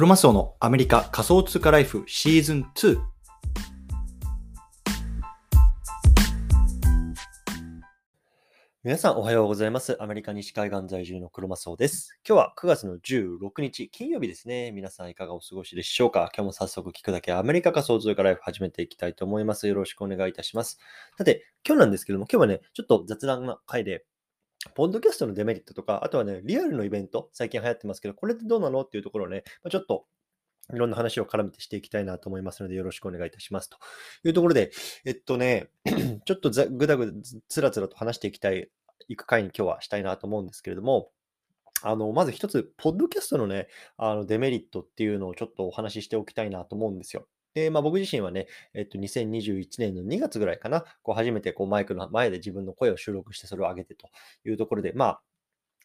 クロマスオのアメリカ仮想通貨ライフシーズン2。皆さんおはようございます。アメリカ西海岸在住のクロマスオです。今日は9月の16日、金曜日ですね。皆さんいかがお過ごしでしょうか？今日も早速聞くだけアメリカ仮想通貨ライフ始めていきたいと思います。よろしくお願いいたします。さて、今日なんですけども、今日はね、ちょっと雑談な回で、ポッドキャストのデメリットとか、あとはね、リアルのイベント、最近流行ってますけど、これってどうなのっていうところをね、まあちょっといろんな話を絡めてしていきたいなと思いますので、よろしくお願いいたします。というところで、えっとね、ちょっとざぐだぐだつつらつらと話していきたい、いく回に今日はしたいなと思うんですけれども、あの、まず一つ、ポッドキャストのね、あの、デメリットっていうのをちょっとお話ししておきたいなと思うんですよ。で、まあ僕自身はね、えっと、2021年の2月ぐらいかな、こう初めてこうマイクの前で自分の声を収録してそれを上げてというところで、まあ、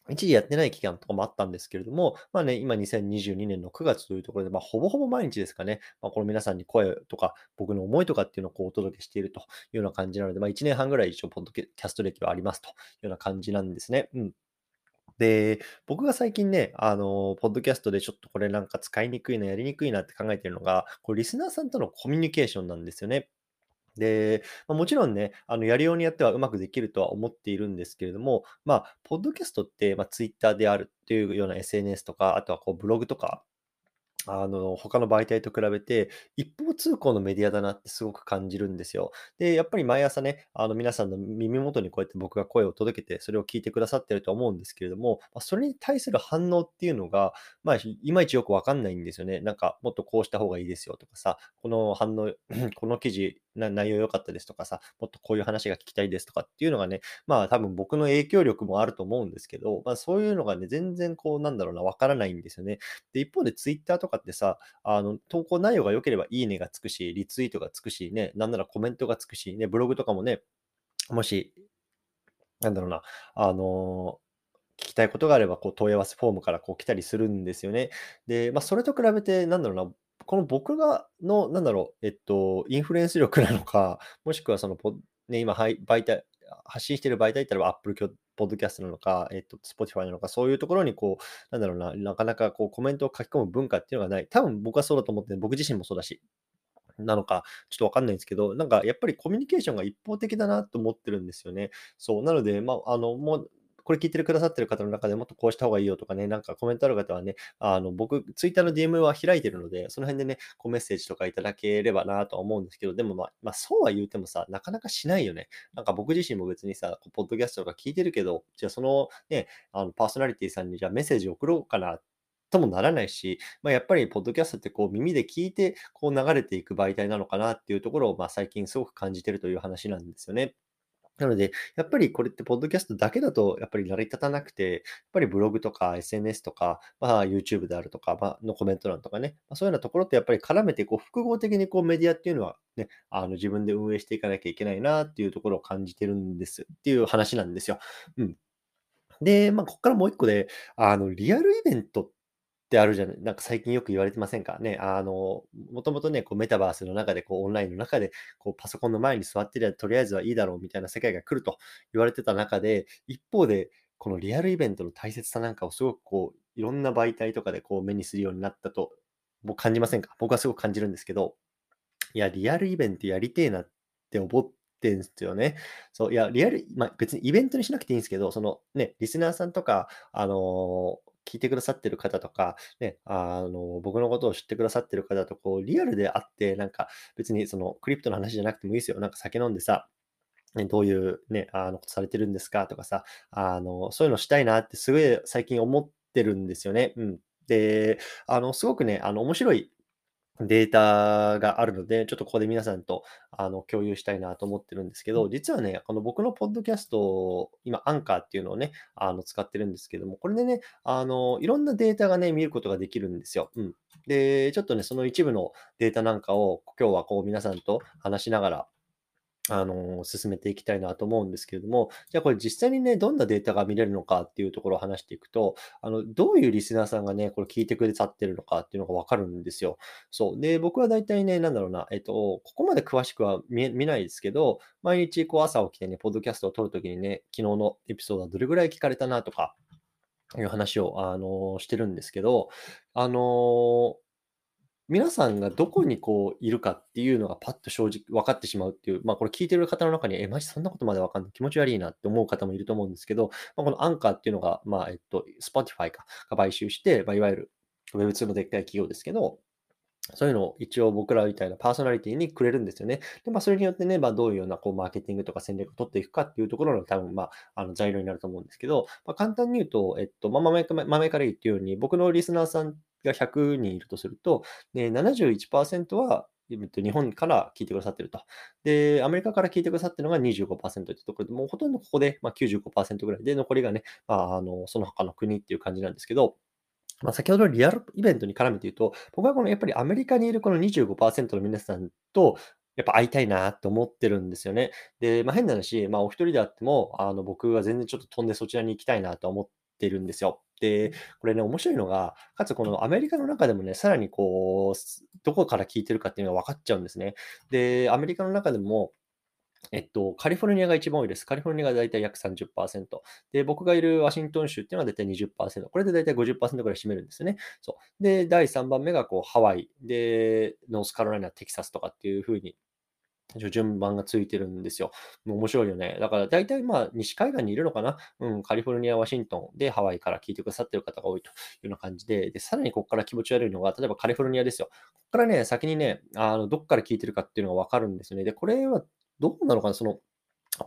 一時やってない期間とかもあったんですけれども、まあね、今2022年の9月というところで、まあほぼほぼ毎日ですかね、まあこの皆さんに声とか僕の思いとかっていうのをこうお届けしているというような感じなので、まあ1年半ぐらい一応ポッドキャスト歴はありますというような感じなんですね。うん。で、僕が最近ね、あの、ポッドキャストでちょっとこれなんか使いにくいな、やりにくいなって考えてるのが、これリスナーさんとのコミュニケーションなんですよね。で、まあ、もちろんね、あの、やりようによってはうまくできるとは思っているんですけれども、まあ、ポッドキャストって、まあ、Twitter であるっていうような SNS とか、あとはこうブログとか、あの、他の媒体と比べて、一方通行のメディアだなってすごく感じるんですよ。で、やっぱり毎朝ね、あの、皆さんの耳元にこうやって僕が声を届けて、それを聞いてくださってると思うんですけれども、それに対する反応っていうのが、まあ、いまいちよくわかんないんですよね。なんか、もっとこうした方がいいですよとかさ、この反応、この記事、内容良かったですとかさ、もっとこういう話が聞きたいですとかっていうのがね、まあ多分僕の影響力もあると思うんですけど、まあそういうのがね、全然こうなんだろうな、わからないんですよね。で、一方でツイッターとかってさ、あの、投稿内容が良ければいいねがつくし、リツイートがつくし、ね、なんならコメントがつくし、ね、ブログとかもね、もし、なんだろうな、あの聞きたいことがあれば、こう問い合わせフォームからこう来たりするんですよね。で、まあそれと比べて、なんだろうな、この僕がの、なんだろう、えっと、インフルエンス力なのか、もしくはその、ね、今、媒体、発信している媒体って言ったら Apple Podcast なのか、えっと、Spotify なのか、そういうところにこう、なんだろうな、なかなかこうコメントを書き込む文化っていうのがない。多分僕はそうだと思って、僕自身もそうだし、なのか、ちょっとわかんないんですけど、なんかやっぱりコミュニケーションが一方的だなと思ってるんですよね。そう。なので、まあ、あの、もう、これ聞いてくださってる方の中でもっとこうした方がいいよとかね、なんかコメントある方はね、あの、僕、ツイッターの DM は開いてるので、その辺でね、こうメッセージとかいただければなとは思うんですけど、でもまあ、まあ、そうは言うてもさ、なかなかしないよね。なんか僕自身も別にさ、ポッドキャストとか聞いてるけど、じゃあそのね、あの、パーソナリティさんにじゃあメッセージ送ろうかなともならないし、まあ、やっぱりポッドキャストってこう耳で聞いてこう流れていく媒体なのかなっていうところをまあ最近すごく感じてるという話なんですよね。なので、やっぱりこれってポッドキャストだけだとやっぱり成り立たなくて、やっぱりブログとか SNS とか、まあ、YouTube であるとか、まあ、のコメント欄とかね、まあ、そういうようなところってやっぱり絡めてこう複合的にこうメディアっていうのはね、あの自分で運営していかなきゃいけないなっていうところを感じてるんですっていう話なんですよ。うん。で、まあ、ここからもう一個で、あの、リアルイベントっってあるじゃない、なんか最近よく言われてませんか？ね。あの、もともとね、こうメタバースの中で、こうオンラインの中で、こうパソコンの前に座ってりゃとりあえずはいいだろうみたいな世界が来ると言われてた中で、一方で、このリアルイベントの大切さなんかをすごくこう、いろんな媒体とかでこう目にするようになったと、僕感じませんか？僕はすごく感じるんですけど、いや、リアルイベントやりてえなって思ってんすよね。そう、いや、リアル、まあ、別にイベントにしなくていいんですけど、そのね、リスナーさんとか、あの聞いてくださってる方とか、ね、あの、僕のことを知ってくださってる方と、こう、リアルであって、なんか、別にその、クリプトの話じゃなくてもいいですよ。なんか酒飲んでさ、ねどういうね、あの、ことされてるんですか？とかさ、あの、そういうのしたいなってすごい最近思ってるんですよね。うん。で、あの、すごくね、あの、面白いデータがあるので、ちょっとここで皆さんとあの共有したいなと思ってるんですけど、実はね、この僕のポッドキャスト、今、アンカーっていうのをね、あの使ってるんですけども、これでね、あの、いろんなデータがね、見ることができるんですよ。うん。で、ちょっとね、その一部のデータなんかを今日はこう皆さんと話しながら、あの、進めていきたいなと思うんですけれども、じゃあこれ実際にね、どんなデータが見れるのかっていうところを話していくと、あの、どういうリスナーさんがね、これ聞いてくださってるのかっていうのがわかるんですよ。そう。で、僕は大体ね、なんだろうな、えっと、ここまで詳しくは見ないですけど、毎日こう朝起きてね、ポッドキャストを撮るときにね、昨日のエピソードはどれぐらい聞かれたなとか、いう話を、あの、してるんですけど、あの、皆さんがどこにこういるかっていうのがパッと正直分かってしまうっていう、まあこれ聞いてる方の中に、え、マジそんなことまで分かんない。気持ち悪いなって思う方もいると思うんですけど、まあ、このアンカーっていうのが、まあ、えっと、Spotify か、が買収して、まあ、いわゆる Web2 のでっかい企業ですけど、そういうのを一応僕らみたいなパーソナリティにくれるんですよね。で、まあ、それによってね、まあ、どういうようなこうマーケティングとか戦略を取っていくかっていうところの多分、まあ、あの材料になると思うんですけど、まあ、簡単に言うと、えっと、まあ、豆から言うように、僕のリスナーさんが100人いるとすると、71%は日本から聞いてくださってると。で、アメリカから聞いてくださってるのが25%というところで、もうほとんどここで、まあ、95%ぐらいで、残りがね、まあ、あのその他の国っていう感じなんですけど、まあ、先ほどのリアルイベントに絡めて言うと、僕はこのやっぱりアメリカにいるこの25%の皆さんと、やっぱ会いたいなって思ってるんですよね。で、まあ、変な話、まあ、お一人であっても、あの僕は全然ちょっと飛んでそちらに行きたいなと思ってるんですよ。で、これね、面白いのが、かつこのアメリカの中でもね、さらにこう、どこから聞いてるかっていうのが分かっちゃうんですね。で、アメリカの中でも、えっと、カリフォルニアが一番多いです。カリフォルニアが大体約30%。で、僕がいるワシントン州っていうのは大体20%。これで大体50%ぐらい占めるんですよね。そう。で、第3番目がこうハワイ、で、ノースカロライナ、テキサスとかっていう風に順番がついてるんですよ。面白いよね。だから大体まあ西海岸にいるのかな？うん、カリフォルニア、ワシントンでハワイから聞いてくださってる方が多いというような感じで、で、さらにここから気持ち悪いのが、例えばカリフォルニアですよ。ここからね、先にね、あの、どっから聞いてるかっていうのがわかるんですよね。で、これはどうなのかな？その、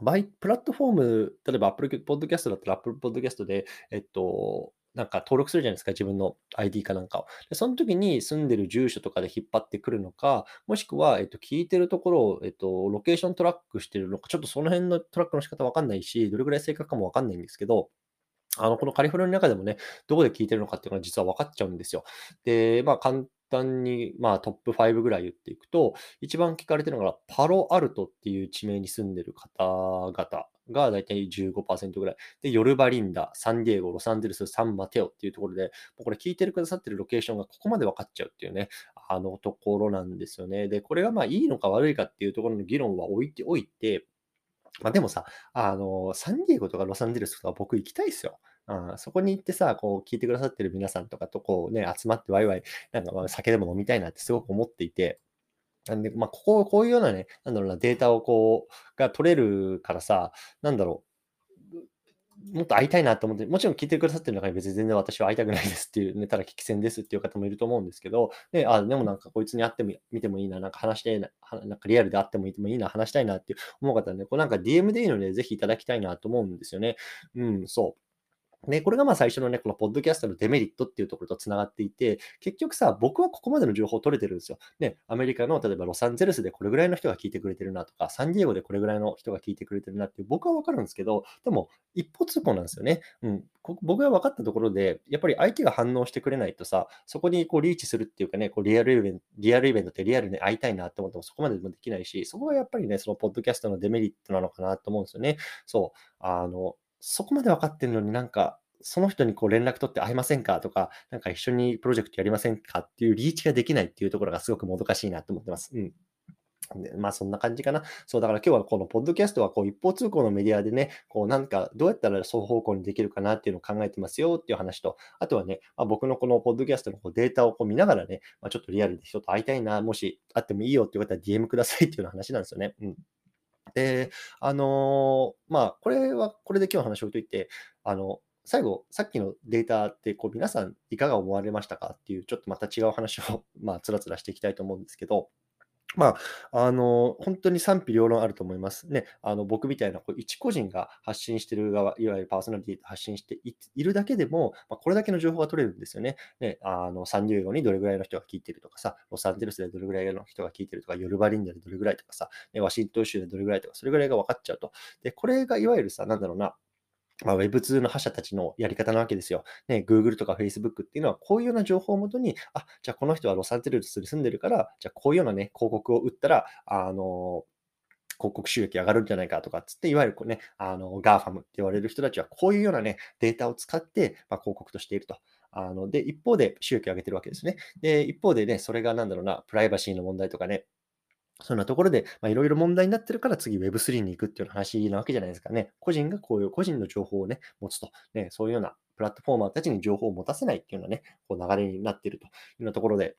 バイ、プラットフォーム、例えば Apple Podcast だったら Apple Podcast で、えっと、なんか登録するじゃないですか、自分の ID かなんかを。でその時に住んでる住所とかで引っ張ってくるのか、もしくは、えっと、聞いてるところを、えっと、ロケーショントラックしてるのか、ちょっとその辺のトラックの仕方わかんないし、どれぐらい正確かもわかんないんですけど、あの、このカリフォルニアの中でもね、どこで聞いてるのかっていうのは実は分かっちゃうんですよ。で、まあ、簡単に、まあ、トップ5ぐらい言っていくと、一番聞かれてるのが、パロアルトっていう地名に住んでる方々がだいたい15%ぐらい。で、ヨルバリンダ、サンディエゴ、ロサンゼルス、サンマテオっていうところで、もうこれ聞いてるくださってるロケーションがここまで分かっちゃうっていうね、あのところなんですよね。で、これがまあいいのか悪いかっていうところの議論は置いておいて、まあでもさ、あの、サンディエゴとかロサンゼルスとか僕行きたいですよ。うん、そこに行ってさ、こう聞いてくださってる皆さんとかとこうね、集まってワイワイ、なんかまあ酒でも飲みたいなってすごく思っていて、なんで、まあ、ここ、こういうようなね、なんだろうな、データをこう、が取れるからさ、なんだろう、もっと会いたいなと思って、もちろん聞いてくださってる中に別に全然私は会いたくないですっていうね、ただ聞き戦ですっていう方もいると思うんですけど、で、あ、でもなんかこいつに会ってみ見てもいいな、なんか話したいな、なんかリアルで会ってもいいいいな、話したいなって思う方はね、こうなんか DM でいいので、ぜひいただきたいなと思うんですよね。うん、そう。ね、これがまあ最初のね、このポッドキャストのデメリットっていうところとつながっていて、結局さ、僕はここまでの情報を取れてるんですよ。ね、アメリカの例えばロサンゼルスでこれぐらいの人が聞いてくれてるなとか、サンディエゴでこれぐらいの人が聞いてくれてるなって僕はわかるんですけど、でも一方通行なんですよね。うん。僕が分かったところで、やっぱり相手が反応してくれないとさ、そこにこうリーチするっていうかね、こうリアルイベント、リアルイベントってリアルに会いたいなって思ってもそこまでもできないし、そこがやっぱりね、そのポッドキャストのデメリットなのかなと思うんですよね。そう。あの、そこまで分かってるのになんか、その人にこう連絡取って会いませんか？とか、なんか一緒にプロジェクトやりませんか？っていうリーチができないっていうところがすごくもどかしいなと思ってます。うん。でまあそんな感じかな。そう、だから今日はこのポッドキャストはこう一方通行のメディアでね、こうなんかどうやったら双方向にできるかなっていうのを考えてますよっていう話と、あとはね、まあ、僕のこのポッドキャストのこうデータをこう見ながらね、まあ、ちょっとリアルで人と会いたいな、もし会ってもいいよって言われたら DM くださいっていう話なんですよね。うん。で、あのー、まあ、これはこれで今日の話を置いといて、あの、最後、さっきのデータってこう皆さんいかが思われましたかっていう、ちょっとまた違う話を、まあ、つらつらしていきたいと思うんですけど、まあ、あの、本当に賛否両論あると思います。ね、あの、僕みたいなこう一個人が発信してる側、いわゆるパーソナリティ発信しているだけでも、まあ、これだけの情報が取れるんですよね。ね、あの、サンディエゴにどれぐらいの人が聞いてるとかさ、ロサンゼルスでどれぐらいの人が聞いてるとか、ヨルバリンダでどれぐらいとかさ、ね、ワシントン州でどれぐらいとか、それぐらいが分かっちゃうと。で、これがいわゆるさ、なんだろうな、まあ、Web2 の覇者たちのやり方なわけですよ。ね、Google とか Facebook っていうのは、こういうような情報をもとに、あ、じゃあこの人はロサンゼルスに住んでるから、じゃあこういうようなね、広告を売ったら、あの、広告収益上がるんじゃないかとかっつって、いわゆるこうね、あの、GAFAM って言われる人たちは、こういうようなね、データを使って、まあ、広告としていると。あの、で、一方で収益を上げてるわけですね。で、一方でね、それがなんだろうな、プライバシーの問題とかね、そんなところで、いろいろ問題になってるから次 Web3 に行くっていう話なわけじゃないですかね。個人がこういう個人の情報をね、持つと。ね、そういうようなプラットフォーマーたちに情報を持たせないっていうようなね、こう流れになっているというようなところで、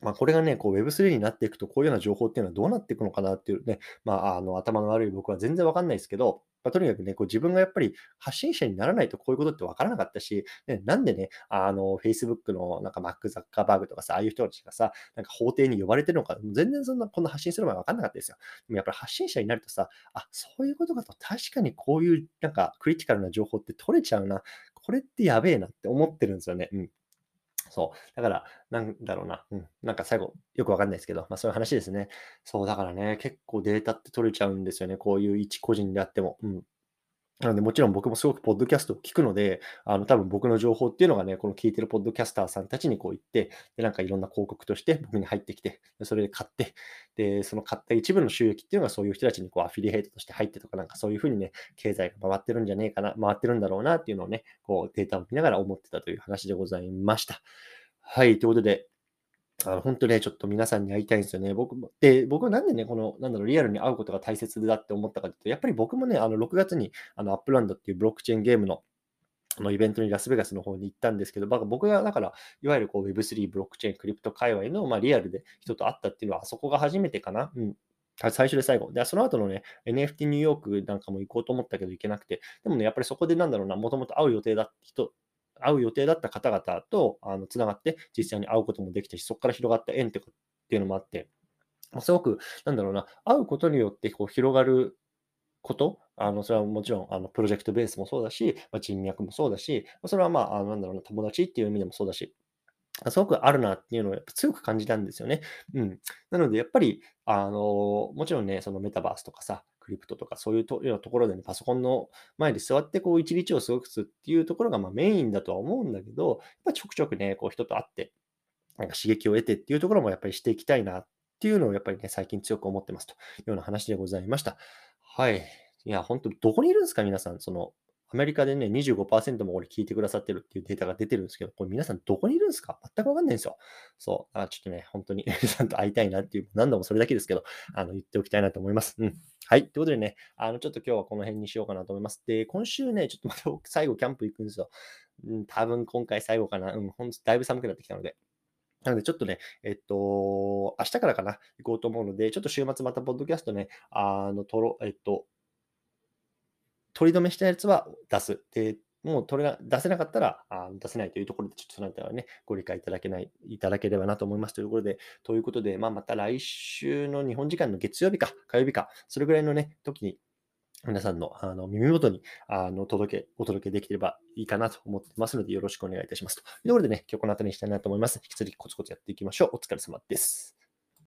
まあ、これがね、こう Web3 になっていくと、こういうような情報っていうのはどうなっていくのかなっていうね、まあ、あの頭の悪い僕は全然わかんないですけど、まあ、とにかくね、こう自分がやっぱり発信者にならないとこういうことってわからなかったし、ね、なんでね、あの、Facebook のなんかマック・ザッカーバーグとかさ、ああいう人たちがさ、なんか法廷に呼ばれてるのか、全然そんな、こんな発信する前わかんなかったですよ。でもやっぱり発信者になるとさ、あ、そういうことかと、確かにこういうなんかクリティカルな情報って取れちゃうな。これってやべえなって思ってるんですよね。うん。そう。だから、なんだろうな。うん。なんか最後、よくわかんないですけど、まあそういう話ですね。そう、だからね、結構データって取れちゃうんですよね。こういう一個人であっても。うん。なので、もちろん僕もすごくポッドキャストを聞くので、あの、多分僕の情報っていうのがね、この聞いてるポッドキャスターさんたちにこう言って、で、なんかいろんな広告として僕に入ってきて、それで買って、で、その買った一部の収益っていうのがそういう人たちにこうアフィリエイトとして入ってとか、なんかそういうふうにね、経済が回ってるんじゃねえかな、回ってるんだろうなっていうのをね、こうデータを見ながら思ってたという話でございました。はい、ということで、あの、本当ね、ちょっと皆さんに会いたいんですよね。僕も。で、僕はなんでね、この、なんだろう、リアルに会うことが大切だって思ったかというと、やっぱり僕もね、あの、6月に、あの、アップランドっていうブロックチェーンゲームの、あのイベントにラスベガスの方に行ったんですけど、僕がだから、いわゆるこう Web3、ブロックチェーン、クリプト界隈の、まあ、リアルで人と会ったっていうのは、あそこが初めてかな？うん。最初で最後。で、その後のね、NFT ニューヨークなんかも行こうと思ったけど行けなくて、でもね、やっぱりそこでなんだろうな、もともと会う予定だった人会う予定だった方々とあのつながって実際に会うこともできたし、そこから広がった縁っていうのもあって、すごく、なんだろうな、会うことによってこう広がること、あのそれはもちろんあのプロジェクトベースもそうだし、まあ、人脈もそうだし、それはまあ、あなんだろうな、友達っていう意味でもそうだし、すごくあるなっていうのをやっぱ強く感じたんですよね。うん。なので、やっぱり、あの、もちろんね、そのメタバースとかさ、クリプトとかそういうとところでね、パソコンの前に座ってこう一日を過ごすっていうところがまメインだとは思うんだけど、やっぱちょくちょくね、こう人と会って、なんか刺激を得てっていうところもやっぱりしていきたいなっていうのをやっぱりね、最近強く思ってますというような話でございました。はい。いや、本当どこにいるんですか皆さん。その、アメリカでね、25%も俺聞いてくださってるっていうデータが出てるんですけど、これ皆さんどこにいるんですか？全くわかんないんですよ。そう。あちょっとね、本当に皆 さんと会いたいなっていう、何度もそれだけですけど、あの、言っておきたいなと思います。うん。はい。ということでね、あの、ちょっと今日はこの辺にしようかなと思います。で、今週ね、ちょっとまた 最後キャンプ行くんですよ。うん、多分今回最後かな。うん、ほんとだいぶ寒くなってきたので。なので、ちょっとね、えっと、明日からかな、行こうと思うので、ちょっと週末またポッドキャストね、あの、とろ、えっと、取り留めしたやつは出す。で、もう取れな出せなかったらあ出せないというところで、ちょっとそのあたりはね、ご理解いただけない、いただければなと思いますというところで、ということで、まあ、また来週の日本時間の月曜日か、火曜日か、それぐらいのね、時に、皆さんのあの耳元にあの届け、お届けできればいいかなと思ってますので、よろしくお願いいたします。というところでね、今日この辺りにしたいなと思います。引き続きコツコツやっていきましょう。お疲れ様です。